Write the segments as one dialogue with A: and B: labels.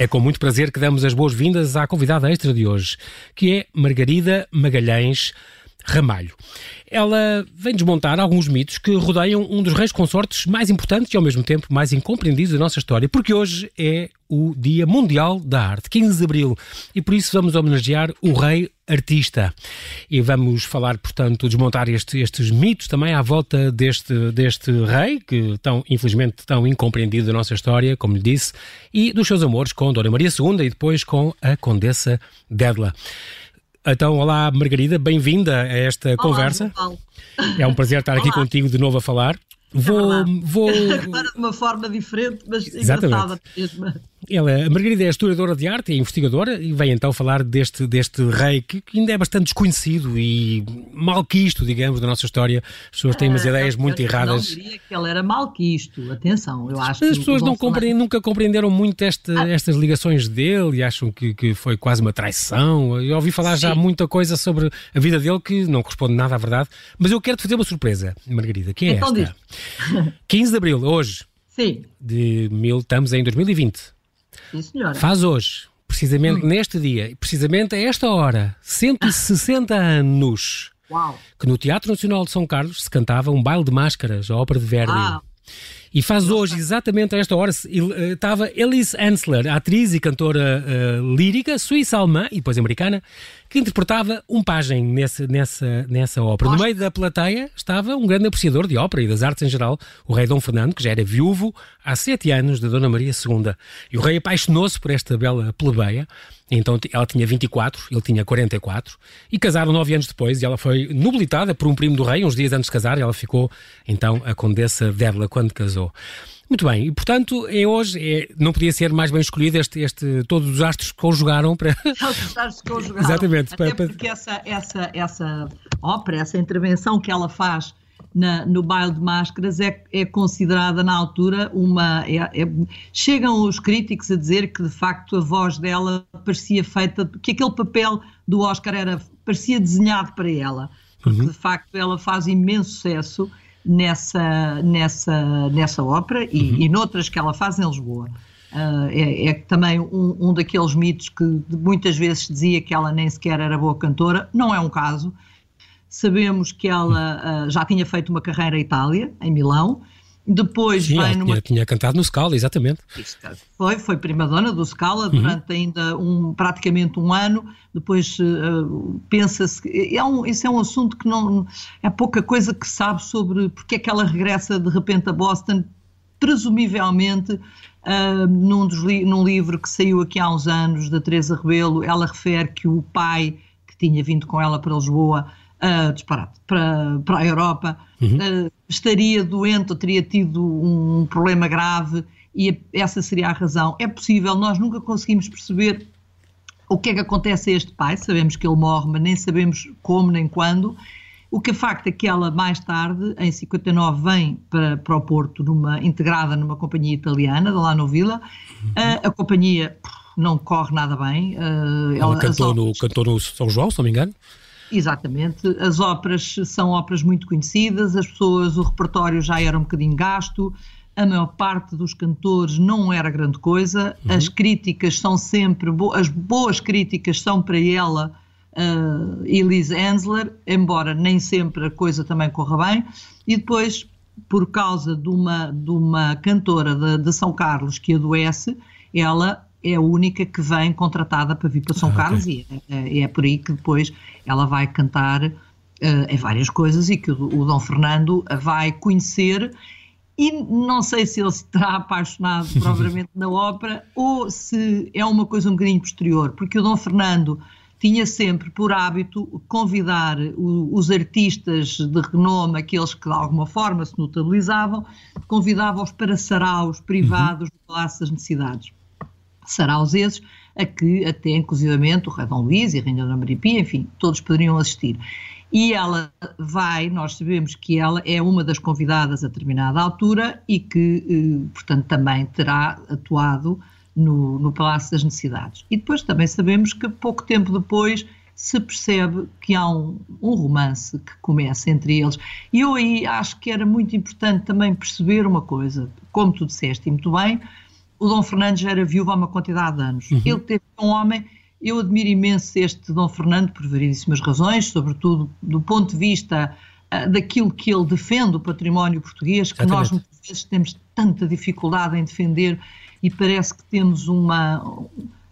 A: É com muito prazer que damos as boas-vindas à convidada extra de hoje, que é Margarida Magalhães Ramalho. Ela vem desmontar alguns mitos que rodeiam um dos reis consortes mais importantes e ao mesmo tempo mais incompreendidos da nossa história, porque hoje é o Dia Mundial da Arte, 15 de Abril, e por isso vamos homenagear o rei artista. E vamos falar, portanto, desmontar este, estes mitos também à volta deste, deste rei, que tão, infelizmente, tão incompreendido da nossa história, como lhe disse, e dos seus amores com Dona Maria II e depois com a Condessa Dédla. Então, olá Margarida, bem-vinda a esta
B: olá,
A: conversa. É um prazer estar olá. aqui contigo de novo a falar.
B: Vou, é vou... Agora de uma forma diferente, mas Exatamente. engraçada mesmo.
A: Ela, a Margarida é historiadora de arte, é investigadora e vem então falar deste, deste rei que, que ainda é bastante desconhecido e malquisto, digamos, da nossa história. As pessoas têm umas uh, ideias muito erradas.
B: Eu não diria que ele era malquisto, atenção, eu acho
A: As pessoas não compreendem, nunca compreenderam muito este, ah. estas ligações dele e acham que, que foi quase uma traição. Eu ouvi falar Sim. já muita coisa sobre a vida dele que não corresponde nada à verdade, mas eu quero te fazer uma surpresa, Margarida, que é então esta. Diz. 15 de Abril, hoje.
B: Sim.
A: De mil, estamos em 2020.
B: Sim, senhora.
A: Faz hoje, precisamente hum. neste dia, precisamente a esta hora, 160 anos,
B: Uau.
A: que no Teatro Nacional de São Carlos se cantava um baile de máscaras, a ópera de Verdi. Ah. E faz hoje, exatamente a esta hora, eh, estava Elise Ansler, atriz e cantora uh, lírica, suíça-alemã e depois americana, que interpretava um pajem nessa, nessa, nessa ópera. No meio da plateia estava um grande apreciador de ópera e das artes em geral, o rei Dom Fernando, que já era viúvo há sete anos da Dona Maria II. E o rei apaixonou-se por esta bela plebeia. Então ela tinha 24, ele tinha 44, e casaram nove anos depois, e ela foi nobilitada por um primo do rei, uns dias antes de casar, e ela ficou, então, a condessa Dédla quando casou. Muito bem, e portanto, é hoje, é, não podia ser mais bem escolhido este, este todos os astros que conjugaram para.
B: Todos os astros conjugaram.
A: Exatamente.
B: Até para, porque essa, essa, essa ópera, essa intervenção que ela faz na, no baile de máscaras é, é considerada na altura uma. É, é, chegam os críticos a dizer que de facto a voz dela parecia feita, que aquele papel do Oscar era, parecia desenhado para ela, porque uhum. de facto ela faz imenso sucesso nessa, nessa, nessa ópera e, uhum. e noutras que ela faz em Lisboa. Uh, é, é, também um, um, daqueles mitos que muitas vezes dizia que ela nem sequer era boa cantora, não é um caso. Sabemos que ela uh, já tinha feito uma carreira em Itália, em Milão, depois
A: Sim,
B: vem
A: numa... tinha, tinha, cantado no Scala, exatamente.
B: Foi, foi prima-dona do Scala uhum. durante ainda um, praticamente um ano. Depois uh, pensa-se. É um, isso é um assunto que não. É pouca coisa que sabe sobre porque é que ela regressa de repente a Boston, presumivelmente. Uh, num, dos li num livro que saiu aqui há uns anos, da Teresa Rebelo, ela refere que o pai, que tinha vindo com ela para Lisboa, uh, disparado, para, para a Europa, uhum. uh, estaria doente ou teria tido um problema grave e essa seria a razão. É possível, nós nunca conseguimos perceber o que é que acontece a este pai, sabemos que ele morre, mas nem sabemos como nem quando. O que é facto é que ela, mais tarde, em 59, vem para, para o Porto, numa, integrada numa companhia italiana, da lá no Vila. Uhum. Uh, a companhia não corre nada bem.
A: Uh, ela, ela cantou, no, cantou no São João, se não me engano.
B: Exatamente, as óperas são óperas muito conhecidas, as pessoas, o repertório já era um bocadinho gasto, a maior parte dos cantores não era grande coisa, uhum. as críticas são sempre, bo as boas críticas são para ela, uh, Elise Ensler, embora nem sempre a coisa também corra bem, e depois, por causa de uma, de uma cantora de, de São Carlos que adoece, ela é a única que vem contratada para vir para São ah, Carlos okay. e é, é, por aí que depois ela vai cantar uh, em várias coisas e que o, o Dom Fernando vai conhecer e não sei se ele terá apaixonado propriamente na ópera ou se é uma coisa um bocadinho posterior, porque o Dom Fernando tinha sempre por hábito convidar o, os artistas de renome, aqueles que de alguma forma se notabilizavam, convidava-os para saraus privados uhum. do Palácio das Necessidades saraus esses a que até inclusivamente o Rei Dom Luís e a Rainha Dona Maria Pia, enfim, todos poderiam assistir. E ela vai, nós sabemos que ela é uma das convidadas a determinada altura e que, eh, portanto, também terá atuado no, no Palácio das Necessidades. E depois também sabemos que pouco tempo depois se percebe que há um, um, romance que começa entre eles. E eu aí acho que era muito importante também perceber uma coisa, como tu disseste e muito bem, o Dom Fernando já era viúvo há uma quantidade de anos. Uhum. Ele teve um homem, eu admiro imenso este Dom Fernando por variedíssimas razões, sobretudo do ponto de vista uh, daquilo que ele defende, o património português, que Exatamente. nós muitas vezes temos tanta dificuldade em defender e parece que temos uma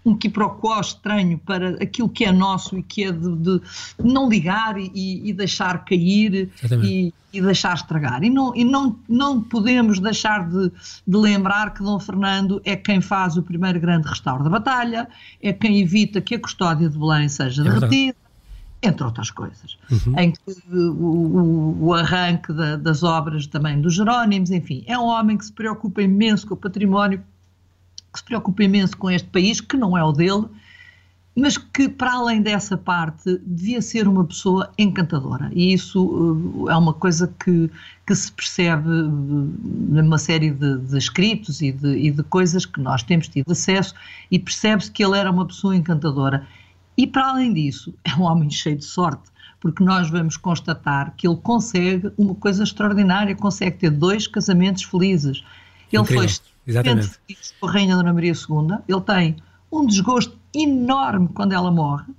B: um quiprocó estranho para aquilo que é nosso e que é de, de não ligar e, e deixar cair e, e, deixar estragar. E, não, e não, não podemos deixar de, de, lembrar que Dom Fernando é quem faz o primeiro grande restauro da batalha, é quem evita que a custódia de Belém seja é derretida. Entre outras coisas, uhum. em que o, o, o arranque da, das obras também dos Jerónimos, enfim, é um homem que se preocupa imenso com o património que se preocupa imenso com este país, que não é o dele, mas que, para além dessa parte, devia ser uma pessoa encantadora. E isso uh, é uma coisa que, que se percebe uh, numa série de, de escritos e de, e de, coisas que nós temos tido acesso, e percebe-se que ele era uma pessoa encantadora. E, para além disso, é um homem cheio de sorte, porque nós vamos constatar que ele consegue uma coisa extraordinária: consegue ter dois casamentos felizes. Ele Incrível. foi
A: Exatamente.
B: com a Rainha Dona Maria II, ele tem um desgosto enorme quando ela morre.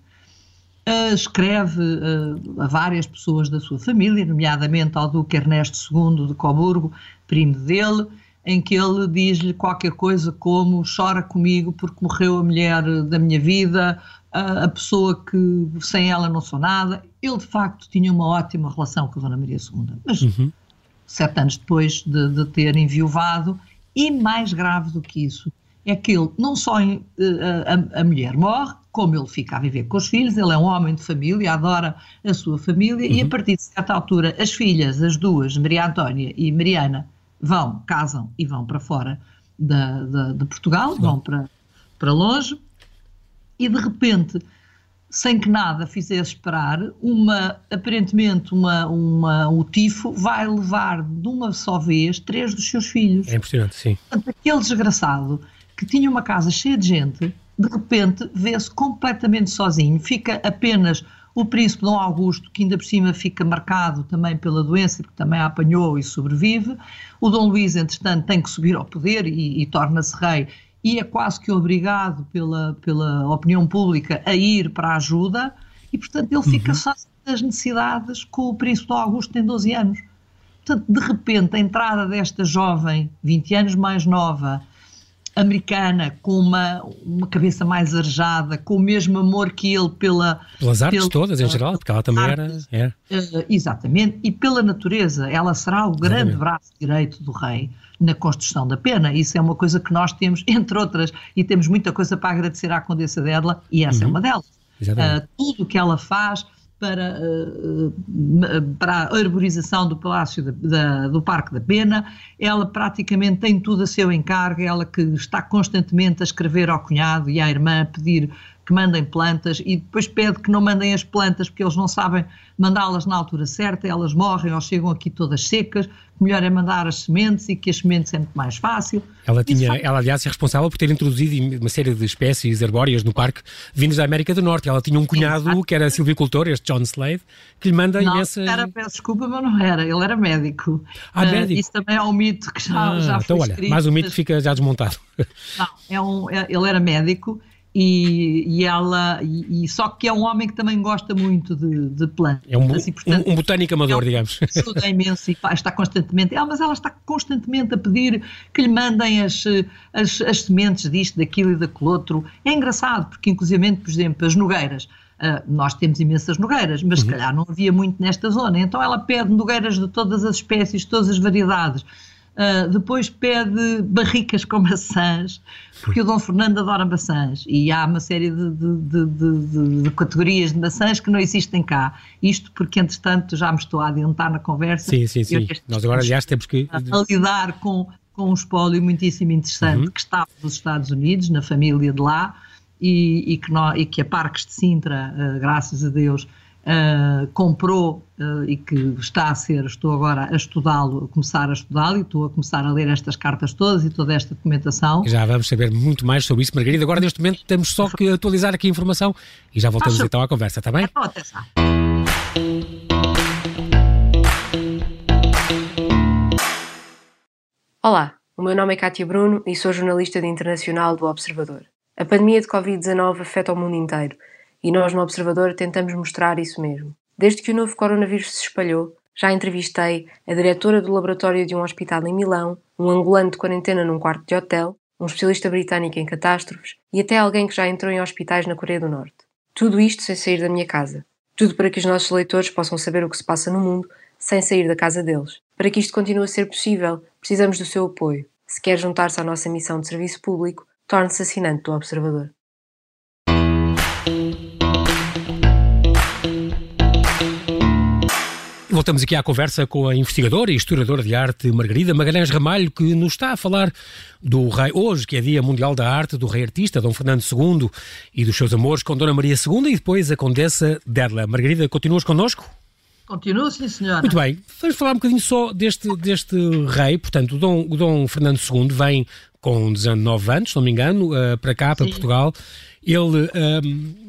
B: Uh, escreve uh, a várias pessoas da sua família, nomeadamente ao Duque Ernesto II de Coburgo, primo dele, em que ele diz-lhe qualquer coisa como chora comigo porque morreu a mulher da minha vida, a pessoa que sem ela não sou nada. Ele de facto tinha uma ótima relação com a Dona Maria II, mas uhum. sete anos depois de, de ter enviuvado, e mais grave do que isso, é que ele não só eh, a, a, mulher morre, como ele fica a viver com os filhos, ele é um homem de família, adora a sua família, uhum. e a uhum. partir de certa altura as filhas, as duas, Maria Antónia e Mariana, vão, casam e vão para fora da, da, de Portugal, vão para, para longe, e de repente sem que nada fizesse esperar, uma, aparentemente uma, uma, o tifo vai levar de uma só vez três dos seus filhos.
A: É impressionante, sim.
B: Portanto, aquele desgraçado que tinha uma casa cheia de gente, de repente vê-se completamente sozinho, fica apenas o príncipe Dom Augusto, que ainda por cima fica marcado também pela doença, porque também a apanhou e sobrevive. O Dom Luís, entretanto, tem que subir ao poder e, e torna-se rei e é quase que obrigado pela, pela opinião pública a ir para a ajuda e, portanto, ele fica uhum. só das necessidades com o príncipe Augusto tem 12 anos. Portanto, de repente, a entrada desta jovem, 20 anos mais nova, americana, com uma, uma cabeça mais arejada, com o mesmo amor que ele pela...
A: Pelas artes pela, todas, em geral, porque ela também artes, era...
B: Uh, exatamente, e pela natureza. Ela será o grande exatamente. braço direito do rei na construção da pena. Isso é uma coisa que nós temos, entre outras, e temos muita coisa para agradecer à Condessa dela, e essa é uhum. é uma delas. Uh, tudo o que ela faz para, uh, para a arborização do Palácio da, da, do Parque da Pena, ela praticamente tem tudo a seu encargo, ela que está constantemente a escrever ao cunhado e à irmã, a pedir que mandem plantas e depois pede que não mandem as plantas porque eles não sabem mandá-las na altura certa, elas morrem ou chegam aqui todas secas, melhor é mandar as sementes e que as sementes é muito mais fácil.
A: Ela, tinha, ela aliás, é responsável por ter introduzido uma série de espécies herbóreas no parque vindas da América do Norte. Ela tinha um cunhado que era silvicultor, este John Slade, que lhe manda
B: não,
A: imensas...
B: Era, peço desculpa, mas não era, ele era médico.
A: Ah, uh, médico?
B: Isso também é um mito que já, ah, já
A: foi Então olha,
B: escrito,
A: mais um mito fica já desmontado.
B: Não, é um, é, ele era médico e, e ela e, e, só que é um homem que também gosta muito de, de plantas
A: é um, assim, portanto, um, um botânico amador, é um, digamos
B: estuda imenso e está constantemente ela, mas ela está constantemente a pedir que lhe mandem as, as, as sementes disto, daquilo e daquele outro é engraçado, porque inclusive, por exemplo as nogueiras Uh, nós temos imensas nogueiras, mas uhum. se calhar não havia muito nesta zona. Então ela pede nogueiras de todas as espécies, todas as variedades. Uh, depois pede barricas com maçãs, porque o Dom Fernando adora maçãs e há uma série de, de, de, de, categorias de maçãs que não existem cá. Isto porque, entretanto, já me estou a adiantar na conversa.
A: Sim, sim, sim. Nós agora, aliás, temos que.
B: A, lidar com, com um espólio muitíssimo interessante uhum. que estava nos Estados Unidos, na família de lá, e, e, que, nós, e que a Parques de Sintra, uh, graças a Deus, uh, comprou uh, e que está a ser, estou agora a estudá-lo, a começar a estudá-lo e estou a começar a ler estas cartas todas e toda esta documentação.
A: Já vamos saber muito mais sobre isso, Margarida. Agora, neste momento, temos só que atualizar aqui a informação e já voltamos Acho... então à conversa, está bem?
B: Então, até já.
C: Olá, O meu nome é Cátia Bruno e sou jornalista de internacional do Observador. A pandemia de Covid-19 afeta o mundo inteiro e nós no Observador tentamos mostrar isso mesmo. Desde que o novo coronavírus se espalhou, já entrevistei a diretora do laboratório de um hospital em Milão, um angolano de quarentena num quarto de hotel, um especialista britânico em catástrofes e até alguém que já entrou em hospitais na Coreia do Norte. Tudo isto sem sair da minha casa. Tudo para que os nossos leitores possam saber o que se passa no mundo sem sair da casa deles. Para que isto continue a ser possível, precisamos do seu apoio. Se quer juntar-se à nossa missão de serviço público, torne-se assinante do Observador.
A: Voltamos aqui à conversa com a investigadora e historiadora de arte Margarida Magalhães Ramalho, que nos está a falar do rei, hoje, que é Dia Mundial da Arte, do rei artista Dom Fernando II e dos seus amores com Dona Maria II e depois a Condessa Derla. Margarida, continuas connosco?
B: Continuo, sim, senhora.
A: Muito bem. Vamos falar um bocadinho só deste, deste rei. Portanto, o Dom, o Dom Fernando II vem com 19 anos, se não me engano, uh, para cá, para sim. Portugal. Ele. Uh,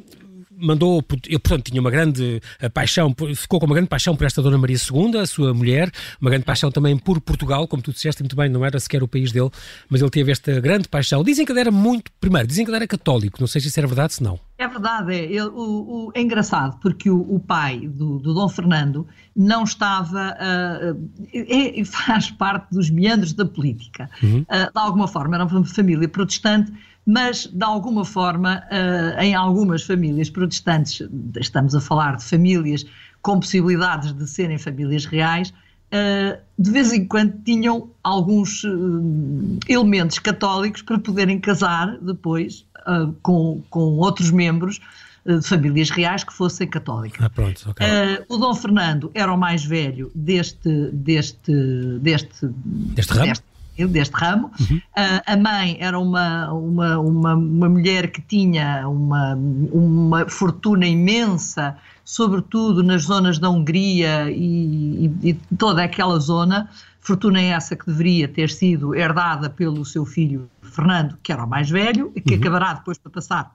A: mandou, ele, portanto, tinha uma grande eh, paixão, ficou com uma grande paixão por esta Dona Maria II, a sua mulher, uma grande paixão também por Portugal, como tu disseste muito bem, não era sequer o país dele, mas ele teve esta grande paixão. Dizem que ele era muito, primeiro, dizem que ele era católico, não sei se isso era verdade, se não.
B: É verdade, é, ele, o, o, é engraçado, porque o, o pai do, do, Dom Fernando não estava, uh, é, faz parte dos meandros da política. Uhum. Uh, de alguma forma, era uma família protestante, mas de alguma forma, uh, em algumas famílias protestantes, estamos a falar de famílias com possibilidades de serem famílias reais, uh, de vez em quando tinham alguns uh, elementos católicos para poderem casar depois com, com outros membros de famílias reais que fossem católicas.
A: Ah, pronto, okay.
B: o Dom Fernando era o mais velho deste, deste, deste,
A: deste ramo? Deste,
B: deste ramo. Uhum. Uh, a mãe era uma, uma, uma, uma, mulher que tinha uma, uma fortuna imensa, sobretudo nas zonas da Hungria e, e, e toda aquela zona. Fortuna essa que deveria ter sido herdada pelo seu filho Fernando, que era o mais velho, e que uhum. acabará depois para passar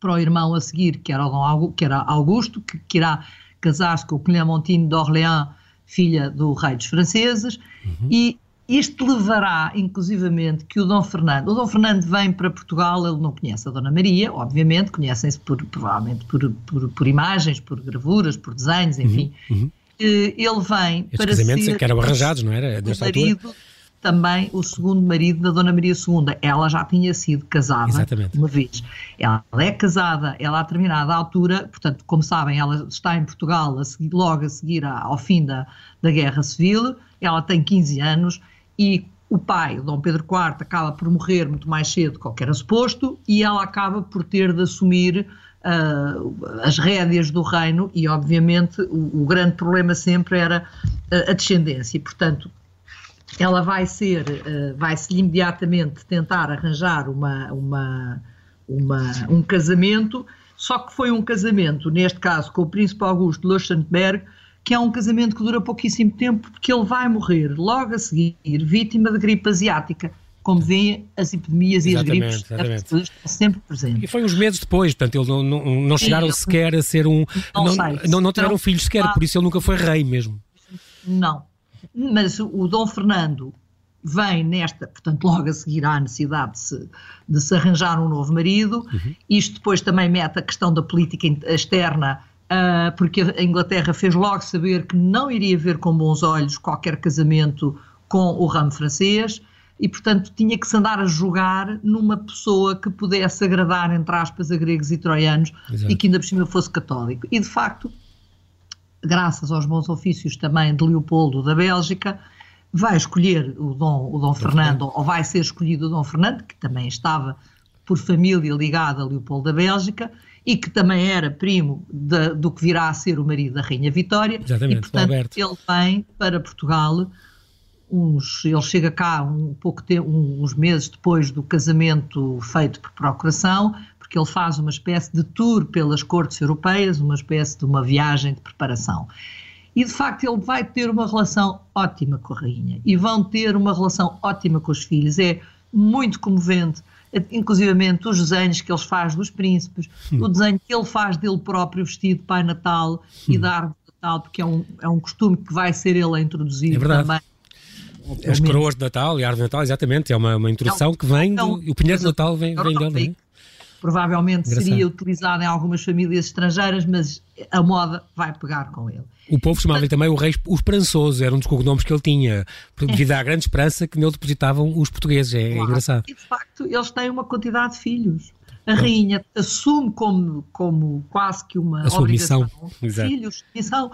B: para o irmão a seguir, que era, Augusto, que era Augusto, que, que irá casar-se com Clementine d'Orléans, filha do rei dos franceses, uhum. e isto levará, inclusivamente, que o Dom Fernando, o Dom Fernando vem para Portugal, ele não conhece a Dona Maria, obviamente, conhecem-se por, provavelmente por, por, por, imagens, por gravuras, por desenhos, enfim. Uhum, uhum. Ele vem
A: Estes
B: para
A: casamentos
B: ser...
A: que eram arranjados, não era?
B: Nesta marido, altura? também o segundo marido da Dona Maria II. Ela já tinha sido casada
A: Exatamente.
B: uma vez. Ela é casada, ela a determinada altura, portanto, como sabem, ela está em Portugal a seguir, logo a seguir ao fim da, da Guerra Civil, ela tem 15 anos e o pai, Dom Pedro IV, acaba por morrer muito mais cedo do que era suposto e ela acaba por ter de assumir uh, as rédeas do reino e, obviamente, o, o grande problema sempre era uh, a descendência. E, portanto, ela vai ser, uh, vai-se imediatamente tentar arranjar uma, uma, uma, um casamento, só que foi um casamento, neste caso, com o príncipe Augusto de Luxemburgo, que é um casamento que dura pouquíssimo tempo, porque ele vai morrer logo a seguir, vítima de gripe asiática. Como vêem, as epidemias exatamente, e as gripes estão sempre presentes.
A: E foi uns meses depois, portanto, eles não, não, não chegaram sequer a ser um. Não, não, não, não tiveram filhos sequer, por isso ele nunca foi rei mesmo.
B: Não. Mas o Dom Fernando vem nesta, portanto, logo a seguir à necessidade de se, de se arranjar um novo marido. Uhum. Isto depois também mete a questão da política externa uh, porque a Inglaterra fez logo saber que não iria ver com bons olhos qualquer casamento com o ramo francês e, portanto, tinha que se andar a jogar numa pessoa que pudesse agradar, entre aspas, a gregos e troianos Exato. e que ainda por cima fosse católico. E, de facto, graças aos bons ofícios também de Leopoldo da Bélgica, vai escolher o Dom, o Dom Fernando, ou vai ser escolhido o Dom Fernando, que também estava por família ligada a Leopoldo da Bélgica, e que também era primo de, do que virá a ser o marido da Rainha Vitória.
A: Exatamente,
B: e, portanto, ele vem para Portugal, uns, ele chega cá um pouco tempo, uns meses depois do casamento feito por procuração, porque ele faz uma espécie de tour pelas cortes europeias, uma espécie de uma viagem de preparação. E de facto ele vai ter uma relação ótima com a rainha e vão ter uma relação ótima com os filhos. É muito comovente inclusivamente os desenhos que ele faz dos príncipes, hum. o desenho que ele faz dele próprio vestido de Pai Natal hum. e da árvore de Natal, porque é um, é um costume que vai ser ele a introduzir
A: é
B: também
A: As coroas de Natal e a árvore de Natal, exatamente, é uma, uma introdução que vem, do, o pinheiro de Natal vem, vem dele, é?
B: Provavelmente Engraçado. seria utilizado em algumas famílias estrangeiras, mas a moda vai pegar com ele.
A: O povo chamava-lhe também o rei esperançoso, era um dos cognomes que ele tinha, devido à grande esperança que nele depositavam os portugueses. É, claro. é engraçado.
B: E de facto, eles têm uma quantidade de filhos. A rainha assume como, como quase que uma
A: a sua obrigação.
B: Missão. Filhos, missão.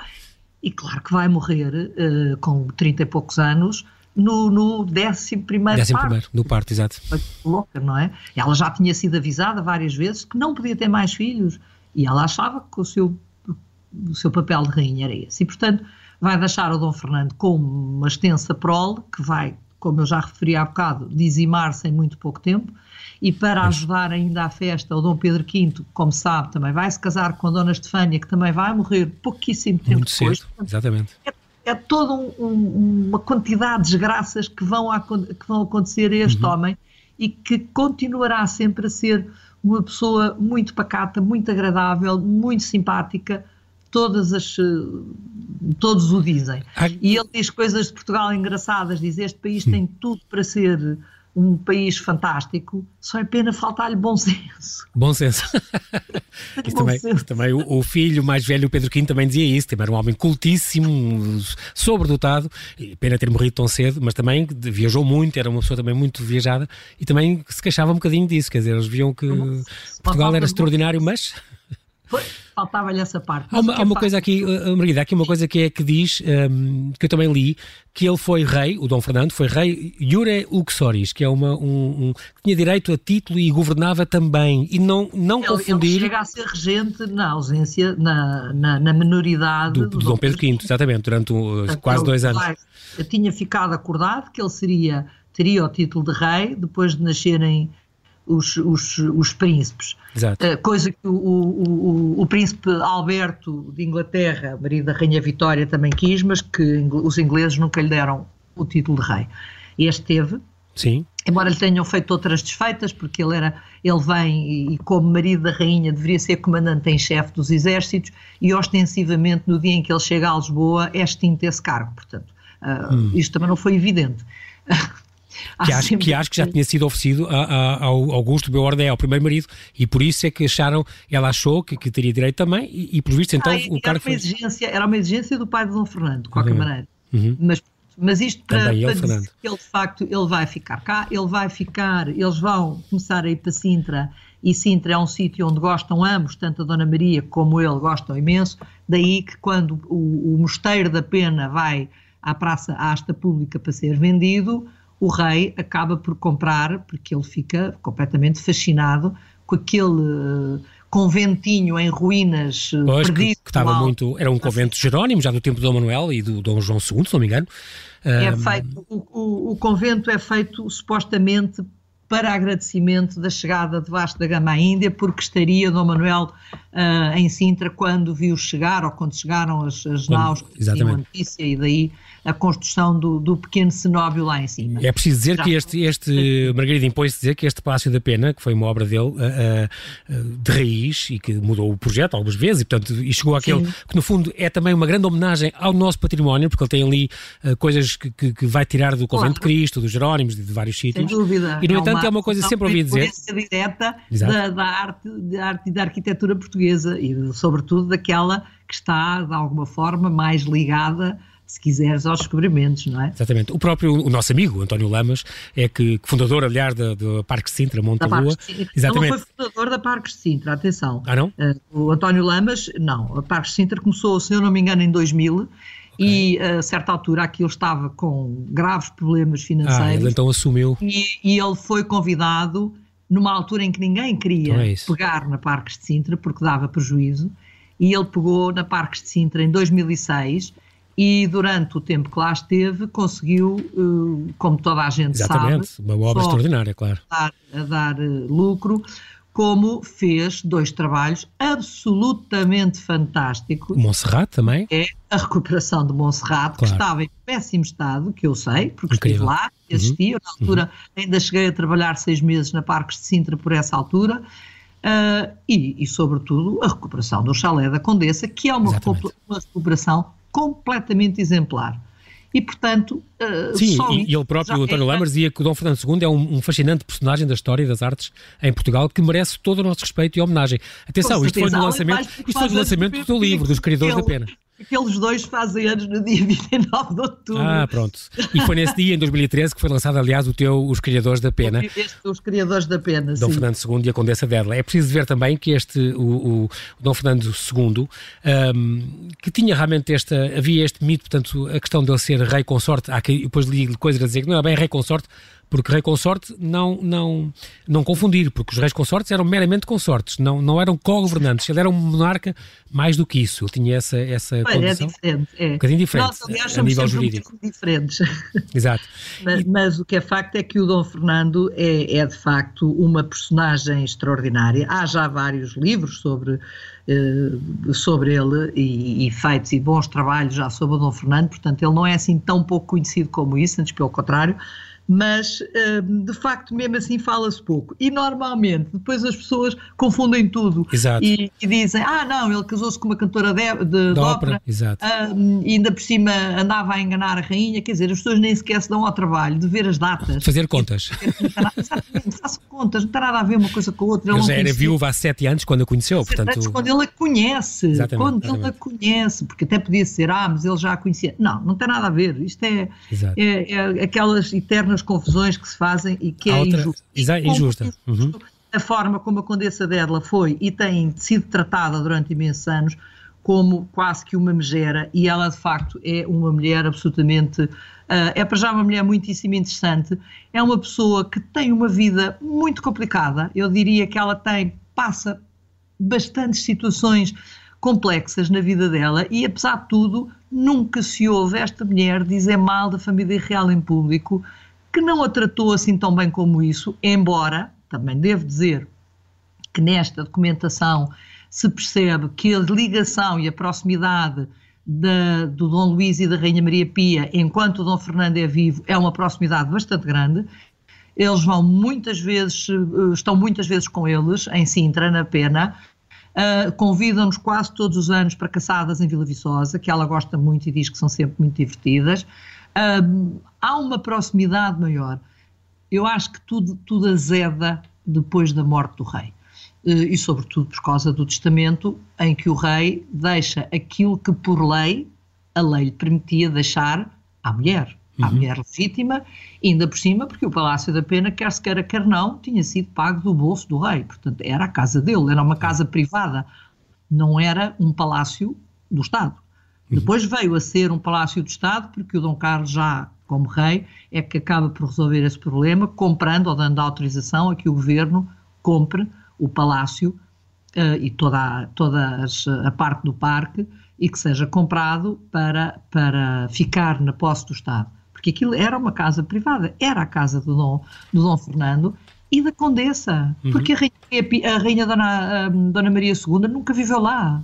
B: E claro que vai morrer uh, com 30 e poucos anos no, no 11 primeiro décimo parto. primeiro,
A: no parto, exato.
B: Louca, não é? Ela já tinha sido avisada várias vezes que não podia ter mais filhos e ela achava que o seu, o seu papel de rainha era esse. E, portanto, vai deixar o Dom Fernando com uma extensa prole que vai, como eu já referi há bocado, dizimar-se em muito pouco tempo e para ajudar ainda à festa, o Dom Pedro V, como sabe, também vai se casar com a Dona Estefânia, que também vai morrer pouquíssimo tempo
A: Muito
B: depois.
A: Cedo, exatamente.
B: É, é toda um, um, uma quantidade de desgraças que vão, a, que vão acontecer a este uhum. homem e que continuará sempre a ser uma pessoa muito pacata, muito agradável, muito simpática, todas as todos o dizem. E ele diz coisas de Portugal engraçadas, diz este país tem tudo para ser um país fantástico, só é pena faltar-lhe bom senso.
A: Bom senso. bom também, senso. também o, o, filho mais velho, o Pedro V, também dizia isso, também era um homem cultíssimo, sobredotado, pena ter morrido tão cedo, mas também viajou muito, era uma pessoa também muito viajada e também se queixava um bocadinho disso, quer dizer, eles viam que Portugal era extraordinário, mas
B: faltava-lhe essa parte.
A: Há uma, há uma coisa aqui, uh, Margarida, há aqui uma coisa que é que diz, um, ehm, que eu também li, que ele foi rei, o Dom Fernando foi rei Iure Uxoris, que é uma, um, um, que tinha direito a título e governava também, e não, não
B: ele,
A: confundir... Ele
B: chega a ser regente na ausência, na, na, na menoridade
A: do, do, do Dom Pedro V, exatamente, durante uh, quase dois anos.
B: tinha ficado acordado que ele seria, teria o título de rei, depois de nascerem os, os, os príncipes. Uh, coisa que o, o, o, o, príncipe Alberto de Inglaterra, marido da Rainha Vitória, também quis, mas que os ingleses nunca lhe deram o título de rei. Este teve.
A: Sim.
B: Embora lhe tenham feito outras desfeitas, porque ele era, ele vem e, e como marido da rainha deveria ser comandante em chefe dos exércitos e ostensivamente no dia em que ele chega a Lisboa é extinto esse cargo, portanto, uh, hum. isto também não foi evidente.
A: que, acho, que acho que já tinha sido oferecido a, a, ao Augusto Beordé, ao primeiro marido, e por isso é que acharam, ela achou que, que teria direito também, e, e por visto então ah, o cara
B: foi... Exigência, era uma exigência do pai de Dom Fernando, de qualquer uhum. maneira. Uhum. Mas, mas isto para, para ele, dizer que ele de facto ele vai ficar cá, ele vai ficar, eles vão começar a ir para Sintra, e Sintra é um sítio onde gostam ambos, tanto a Dona Maria como ele gostam imenso, daí que quando o, o mosteiro da pena vai à praça, à asta pública para ser vendido, o rei acaba por comprar, porque ele fica completamente fascinado com aquele eh, conventinho em ruínas eh,
A: pois, perdido. Que, que estava muito, era um convento jerónimo, já do tempo de Dom Manuel e do Dom João II, se não me engano.
B: É feito, o, o, o convento é feito supostamente para agradecimento da chegada de Vasco da Gama à Índia, porque estaria Dom Manuel uh, em Sintra quando viu chegar, ou quando chegaram as, as naus que tinham a notícia, e daí a construção do, do pequeno cenóbio lá em cima.
A: É preciso dizer Já. que este, este Margarida impôs dizer que este Palácio da Pena, que foi uma obra dele uh, uh, de raiz e que mudou o projeto algumas vezes e, portanto, e chegou àquele Sim. que, no fundo, é também uma grande homenagem ao nosso património, porque ele tem ali uh, coisas que, que, que, vai tirar do Convento claro. de Cristo, dos Jerónimos, de, de vários sítios.
B: Sem dúvida.
A: E, no é entanto, uma, é uma coisa sempre ouvi dizer.
B: direta da, da, arte, da arte e da arquitetura portuguesa e, sobretudo, daquela que está, de alguma forma, mais ligada se quiseres, aos descobrimentos, não é?
A: Exatamente. O próprio, o nosso amigo, António Lamas, é que, fundador, aliás, do Parque de Sintra, Monte da Lua.
B: Exatamente. Ele não foi fundador da Parques de Sintra, atenção.
A: Ah, não? Uh,
B: o António Lamas, não. A Parques de Sintra começou, se eu não me engano, em 2000. Okay. E a certa altura aquilo estava com graves problemas financeiros. Ah,
A: ele então assumiu.
B: E, e ele foi convidado numa altura em que ninguém queria então é pegar na Parques de Sintra porque dava prejuízo. E ele pegou na Parques de Sintra em 2006 e durante o tempo que lá esteve conseguiu, eh, como toda a gente
A: Exatamente,
B: sabe,
A: uma obra extraordinária, claro.
B: A dar, a dar eh, lucro, como fez dois trabalhos absolutamente fantásticos.
A: Montserrat também.
B: É a recuperação de Montserrat, claro. que estava em péssimo estado, que eu sei, porque Incrível. estive lá, assisti, uhum. na altura uhum. ainda cheguei a trabalhar seis meses na Parques de Sintra por essa altura, uh, e, e, sobretudo a recuperação do chalé da Condessa, que é uma, uma recuperação completamente exemplar. e, portanto.
A: Uh, Sim, e, e ele próprio, o António é, Lamas, dizia que o Dom Fernando II é um, um, fascinante personagem da história das artes em Portugal que merece todo o nosso respeito e homenagem. Atenção, isto foi no lançamento, isto foi no lançamento do livro, dos Criadores da Pena.
B: Aqueles dois fazem anos no dia 29 de outubro.
A: Ah, pronto. E foi nesse dia, em 2013, que foi lançado, aliás, o teu Os Criadores da Pena.
B: Este, os Criadores da Pena,
A: Dom
B: sim.
A: Fernando II e a Condessa Dédala. É preciso ver também que este, o, o, Dom Fernando II, um, que tinha realmente esta, havia este mito, portanto, a questão de ele ser rei consorte, há que, depois li coisas a dizer que não é bem rei consorte, porque rei consorte não, não, não confundir, porque os reis consortes eram meramente consortes, não, não eram co-governantes, ele era um monarca mais do que isso, ele tinha essa, essa
B: Olha, condição. É diferente, é. Um
A: bocadinho diferente, Nós, aliás, a nível jurídico.
B: diferentes.
A: Exato.
B: mas, e... mas, o que é facto é que o Dom Fernando é, é de facto uma personagem extraordinária, há já vários livros sobre eh, sobre ele e, e, feitos e bons trabalhos já sobre o Dom Fernando, portanto ele não é assim tão pouco conhecido como isso, antes pelo contrário, mas hum, de facto mesmo assim fala-se pouco. E normalmente depois as pessoas confundem tudo e, e, dizem, ah não, ele casou-se com uma cantora de, de, de ópera, um, e ainda por cima andava a enganar a rainha, quer dizer, as pessoas nem sequer se dão ao trabalho de ver as datas.
A: Fazer contas.
B: Exatamente, façam contas, não tem nada a ver uma coisa com a outra.
A: Ele já era viúva há sete anos quando a conheceu, portanto...
B: Anos, quando ele a conhece, exatamente, quando exatamente. ele a conhece, porque até podia ser, ah, mas ele já a conhecia. Não, não tem nada a ver, isto é, é, é aquelas eternas as confusões que se fazem e que é outra, injusta.
A: Exa injusta. Uhum.
B: A forma como a Condessa Dédla foi e tem sido tratada durante imensos anos como quase que uma megera e ela de facto é uma mulher absolutamente, uh, é para já uma mulher muitíssimo interessante, é uma pessoa que tem uma vida muito complicada, eu diria que ela tem, passa bastantes situações complexas na vida dela e apesar de tudo nunca se ouve esta mulher dizer mal da família real em público, que não a tratou assim tão bem como isso, embora, também devo dizer, que nesta documentação se percebe que a ligação e a proximidade da, do Dom Luís e da Rainha Maria Pia, enquanto o Dom Fernando é vivo, é uma proximidade bastante grande. Eles vão muitas vezes, eh, estão muitas vezes com eles, em Sintra, na Pena, Uh, convidam-nos quase todos os anos para caçadas em Vila Viçosa, que ela gosta muito e diz que são sempre muito divertidas há uma proximidade maior. Eu acho que tudo, tudo azeda depois da morte do rei. Uh, e, sobretudo, por causa do testamento, em que o rei deixa aquilo que, por lei, a lei lhe permitia deixar à mulher, à uhum. mulher legítima, ainda por cima, porque o Palácio da Pena, quer se queira, quer não, tinha sido pago do bolso do rei. Portanto, era a casa dele, era uma casa privada, não era um palácio do Estado. Uhum. Depois veio a ser um palácio do Estado, porque o Dom Carlos, já como rei, é que acaba por resolver esse problema, comprando ou dando autorização a que o governo compre o palácio uh, e toda, a, toda a parte do parque e que seja comprado para, para ficar na posse do Estado. Porque aquilo era uma casa privada, era a casa do Dom, do Dom Fernando e da Condessa, uhum. porque a Rainha, a rainha Dona, a Dona Maria II nunca viveu lá.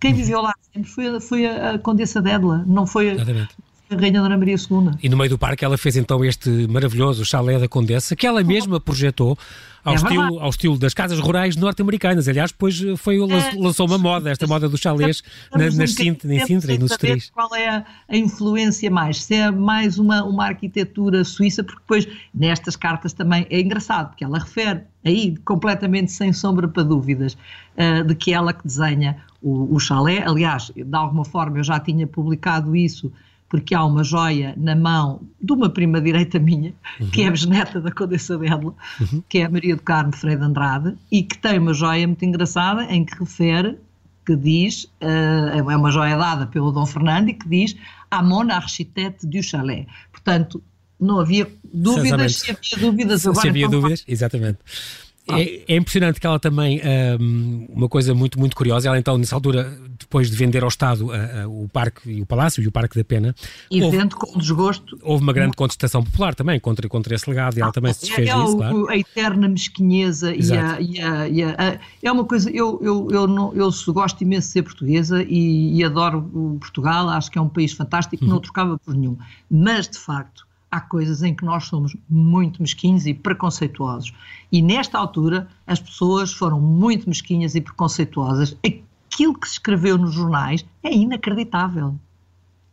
B: Quem viveu lá sempre foi, foi a, a Condessa Dédla, não foi Exatamente. A Rainha Dona Maria II.
A: E no meio do parque ela fez então este maravilhoso chalé da Condessa, que ela mesma projetou ao, é estilo, ao estilo das casas rurais norte-americanas. Aliás, depois foi, é, lançou uma moda, esta moda dos chalés na, nas Sintra, em Sintra e nos Estoril.
B: Qual é a, a, influência mais? Se é mais uma, uma arquitetura suíça, porque depois nestas cartas também é engraçado, porque ela refere aí completamente sem sombra para dúvidas uh, de que ela que desenha o, o chalé. Aliás, de alguma forma eu já tinha publicado isso porque há uma joia na mão de uma prima direita minha, uhum. que é a bisneta da Condessa Bédula, uhum. que é a Maria do Carmo Freire Andrade, e que tem uma joia muito engraçada em que refere, que diz, uh, é uma joia dada pelo Dom Fernando, e que diz a mon architecte du chalet. Portanto, não havia dúvidas, se havia dúvidas
A: agora. Se havia então, dúvidas, exatamente. É, é, impressionante que ela também, um, uma coisa muito, muito curiosa, ela então, nessa altura, depois de vender ao Estado uh, uh, o Parque e o Palácio e o Parque da Pena.
B: E houve, vendo com desgosto.
A: Houve uma grande contestação popular também contra, contra esse legado e ela também se desfez
B: é,
A: disso,
B: o,
A: claro.
B: A eterna mesquinheza e a, e, a, e a, É uma coisa, eu, eu, eu, não, eu gosto imenso de ser portuguesa e, e adoro Portugal, acho que é um país fantástico, uhum. não trocava por nenhum. Mas, de facto, há coisas em que nós somos muito mesquinhos e preconceituosos. E nesta altura as pessoas foram muito mesquinhas e preconceituosas. Aquilo que se escreveu nos jornais é inacreditável.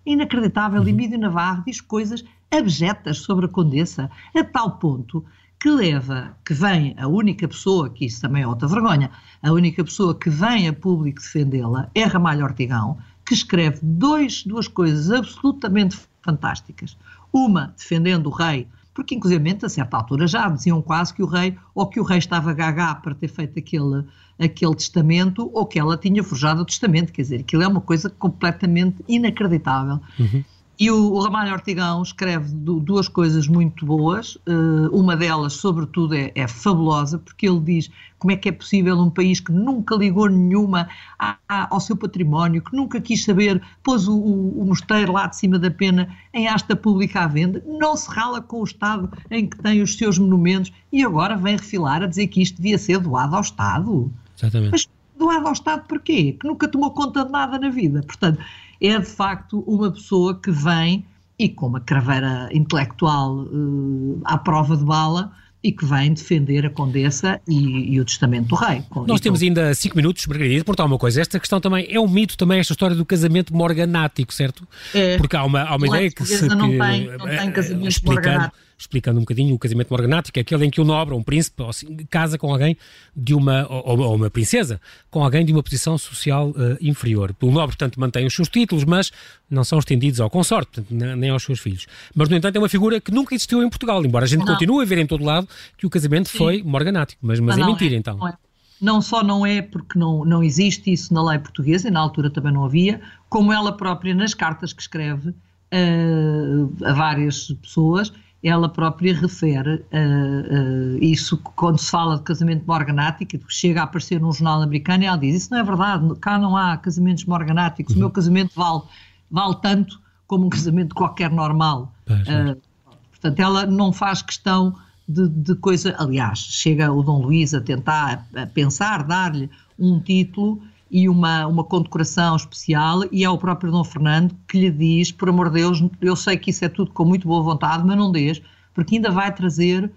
B: Inacreditável. Uhum. Emílio Navarro diz coisas abjetas sobre a Condessa, a tal ponto que leva, que vem a única pessoa, que isso também é outra vergonha, a única pessoa que vem a público defendê-la é Ramalho Ortigão, que escreve dois, duas coisas absolutamente fantásticas. Uma, defendendo o rei, porque inclusive a certa altura já diziam quase que o rei, ou que o rei estava gaga para ter feito aquele, aquele testamento, ou que ela tinha forjado o testamento, quer dizer, aquilo é uma coisa completamente inacreditável. Uhum. E o, o Ramalho Ortigão escreve duas coisas muito boas. Uh, uma delas, sobretudo, é, é, fabulosa, porque ele diz como é que é possível um país que nunca ligou nenhuma a, a, ao seu património, que nunca quis saber, pôs o, o, o, mosteiro lá de cima da pena em asta pública à venda, não se rala com o Estado em que tem os seus monumentos e agora vem refilar a dizer que isto devia ser doado ao Estado.
A: Exatamente.
B: Mas doado ao Estado porquê? Que nunca tomou conta de nada na vida. Portanto, é de facto uma pessoa que vem e com uma craveira intelectual uh, à prova de bala e que vem defender a Condessa e, e o testamento do rei.
A: Nós temos ainda cinco minutos, Margarida, por uma coisa. Esta questão também é um mito, também esta história do casamento morganático, certo?
B: É,
A: Porque há uma, há uma ideia que se...
B: Não que, tem, não tem casamento morganático
A: explicando um bocadinho o casamento morganático, é aquele em que o nobre, um príncipe, assim, casa com alguém de uma, ou, ou, uma princesa, com alguém de uma posição social uh, inferior. O nobre, portanto, mantém os seus títulos, mas não são estendidos ao consorte, portanto, nem aos seus filhos. Mas, no entanto, é uma figura que nunca existiu em Portugal, embora a gente não. continue a ver em todo lado que o casamento Sim. foi morganático. Mas, mas, é mentira,
B: é,
A: então.
B: Não, é. não só não é porque não, não existe isso na lei portuguesa, e na altura também não havia, como ela própria, nas cartas que escreve uh, a várias pessoas, ela própria refere uh, uh, isso quando se fala de casamento morganático, chega a aparecer num jornal americano e ela diz: Isso não é verdade, cá não há casamentos morganáticos, uhum. o meu casamento vale, vale tanto como um casamento qualquer normal. Uh, portanto, ela não faz questão de, de, coisa. Aliás, chega o Dom Luís a tentar a pensar, dar-lhe um título e uma, uma condecoração especial, e é o próprio Dom Fernando que lhe diz: por amor de Deus, eu sei que isso é tudo com muito boa vontade, mas não deixe, porque ainda vai trazer.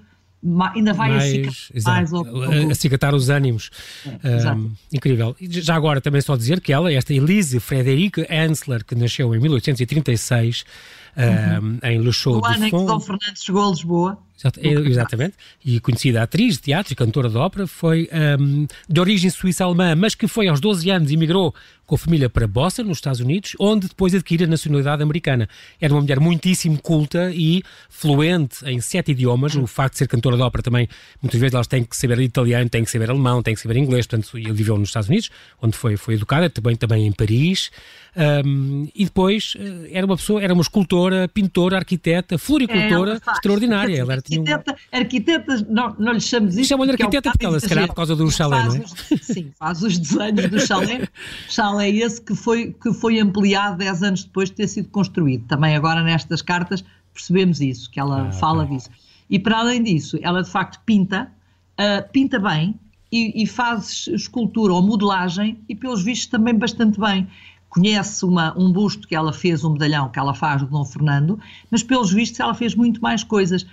B: Ainda vai mais, mais ao,
A: ao... acicatar os ânimos. É, um, incrível. Já agora também só dizer que ela, esta Elise Frederique Ansler, que nasceu em 1836 uhum. um, em Le Chaux
B: Fonds. ano em que Dom Fernando chegou a Lisboa.
A: É, exatamente. E conhecida atriz de teatro e cantora de ópera, foi um, de origem suíça-alemã, mas que foi aos 12 anos e emigrou com a família para Boston, nos Estados Unidos, onde depois adquire a nacionalidade americana. Era uma mulher muitíssimo culta e fluente em sete idiomas. O facto de ser cantora de ópera também, muitas vezes elas têm que saber italiano, têm que saber alemão, têm que saber inglês. Portanto, ele viveu nos Estados Unidos, onde foi, foi educada, também, também em Paris. Um, e depois eh, era uma pessoa, era uma escultora, pintora, arquiteta, floricultora é, extraordinária. Ela era,
B: arquiteta, uma... arquiteta não, não lhe chamamos isso.
A: Chamam-lhe é arquiteta porque ela se calhar por causa do chalé, não é?
B: Os, sim, faz os desenhos do chalé. chalé esse que foi, que foi ampliado 10 anos depois de ter sido construído. Também agora nestas cartas percebemos isso, que ela ah, fala disso. E para além disso, ela de facto pinta, uh, pinta bem e, e faz escultura ou modelagem e pelos vistos também bastante bem conhece uma, um busto que ela fez, um medalhão que ela faz do Dom Fernando, mas pelos vistos ela fez muito mais coisas.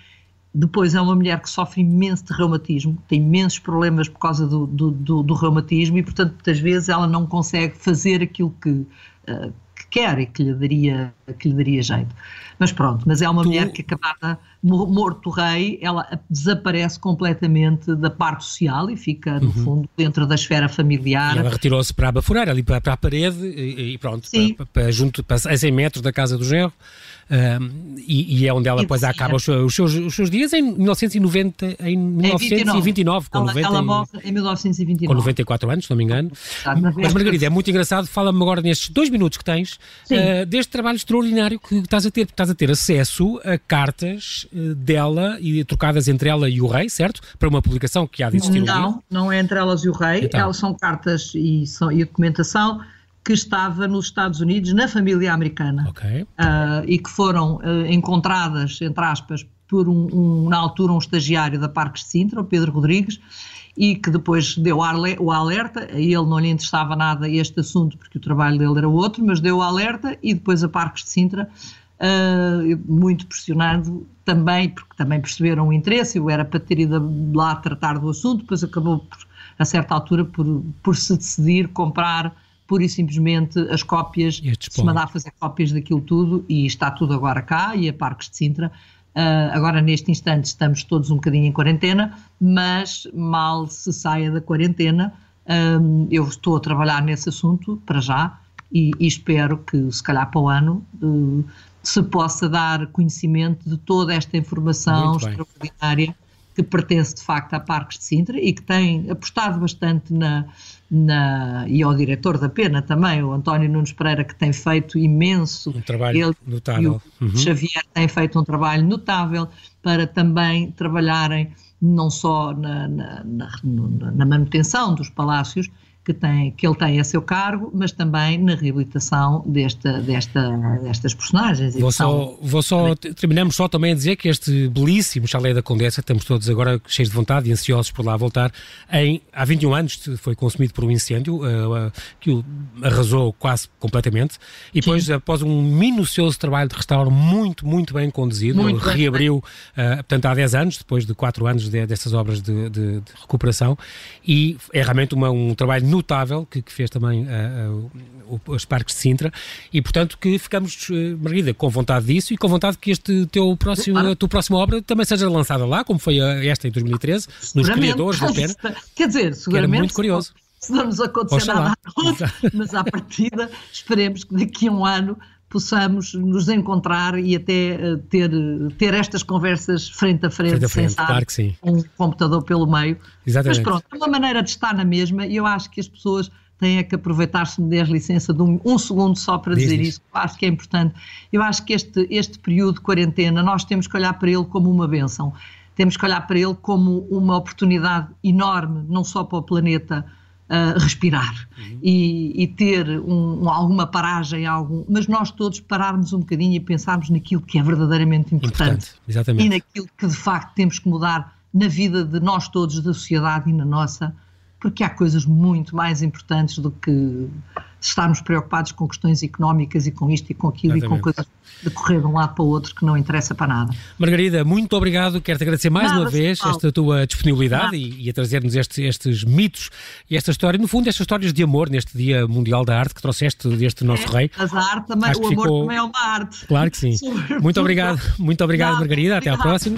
B: Depois é uma mulher que sofre imenso de reumatismo, tem imensos problemas por causa do, do, do, do reumatismo e, portanto, muitas vezes ela não consegue fazer aquilo que, uh, que quer e que lhe, daria, que lhe daria jeito. Mas pronto, mas é uma tu... mulher que acabada, morto rei, ela desaparece completamente da parte social e fica, no uhum. fundo, dentro da esfera familiar.
A: E ela retirou-se para a bafurar, ali para, para a parede e, e pronto, para, para, junto, para, a 100 metros da casa do genro. Um, e, e, é onde ela depois acaba os seus, os seus, dias em 1990, em 1929,
B: com ela, 90, ela morre em 1929.
A: Com 94 anos, se não me engano. Mas Margarida, é muito engraçado, fala-me agora nestes dois minutos que tens, uh, deste trabalho extraordinário que estás a ter, estás a ter acesso a cartas uh, dela e trocadas entre ela e o rei, certo? Para uma publicação que há de existir
B: Não,
A: um
B: não é entre elas e o rei, então. elas são cartas e, são, e documentação que estava nos Estados Unidos na família americana
A: okay. uh,
B: e que foram uh, encontradas, entre aspas, por um, um, na altura um estagiário da Parques de Sintra, o Pedro Rodrigues, e que depois deu o alerta, a ele não lhe interessava nada este assunto porque o trabalho dele era outro, mas deu o alerta e depois a Parques de Sintra, uh, muito pressionado também, porque também perceberam o interesse, eu era para ter ido lá tratar do assunto, depois acabou por, a certa altura por, por se decidir comprar pura e simplesmente as cópias, se mandar fazer cópias daquilo tudo e está tudo agora cá e a Parques de Sintra. Uh, agora, neste instante, estamos todos um bocadinho em quarentena, mas mal se saia da quarentena, um, eu estou a trabalhar nesse assunto para já e, e espero que, se calhar, para o ano. Uh, se possa dar conhecimento de toda esta informação extraordinária que pertence de facto a Parques de Sintra e que tem apostado bastante na, na, e ao diretor da pena também, o António Nunes Pereira, que tem feito imenso.
A: Um trabalho Ele, notável.
B: O uhum. Xavier tem feito um trabalho notável para também trabalharem não só na, na, na, na manutenção dos palácios, que, tem, que ele tem a seu cargo, mas também na reabilitação desta, desta, destas personagens.
A: Vou só, vou só, terminamos só também a dizer que este belíssimo chalé da Condessa, estamos todos agora cheios de vontade e ansiosos por lá voltar, em, há 21 anos foi consumido por um incêndio uh, uh, que o arrasou quase completamente e depois, Sim. após um minucioso trabalho de restauro muito, muito bem conduzido, muito reabriu, uh, portanto, há 10 anos, depois de 4 anos de, dessas obras de, de, de recuperação e é realmente uma, um trabalho notável que, que fez também uh, uh, os parques de Sintra e, portanto, que ficamos, uh, Margarida, com vontade disso e com vontade que este teu próximo, a tua próxima obra também seja lançada lá, como foi esta em 2013, nos criadores da pena.
B: Quer dizer, seguramente.
A: era muito curioso.
B: Se não nos acontecer Oxalá. nada, mas à partida esperemos que daqui a um ano possamos nos encontrar e até uh, ter, ter estas conversas frente a frente, frente, a frente sem
A: claro sim.
B: um computador pelo meio.
A: Exatamente.
B: Mas pronto, é uma maneira de estar na mesma e eu acho que as pessoas têm que aproveitar, se me der licença, de um, um segundo só para dizer isso, eu acho que é importante. Eu acho que este, este período de quarentena, nós temos que olhar para ele como uma benção, temos que olhar para ele como uma oportunidade enorme, não só para o planeta, uh, respirar uhum. e, e, ter um, alguma paragem, algum, mas nós todos pararmos um bocadinho e pensarmos naquilo que é verdadeiramente importante,
A: importante
B: e naquilo que de facto temos que mudar na vida de nós todos, da sociedade e na nossa, porque há coisas muito mais importantes do que estarmos preocupados com questões económicas e com isto e com aquilo Exatamente. e com coisas de correr de um lado para o outro que não interessa para nada.
A: Margarida, muito obrigado. Quero-te agradecer mais nada, uma vez Paulo. esta tua disponibilidade e, e, a trazer-nos estes, estes, mitos e esta história, no fundo, estas histórias de amor neste Dia Mundial da Arte que trouxeste deste nosso
B: é,
A: rei.
B: Mas a arte também, Acho o amor ficou... também é uma arte.
A: Claro que sim. muito obrigado, muito obrigado, Margarida. Até à próxima.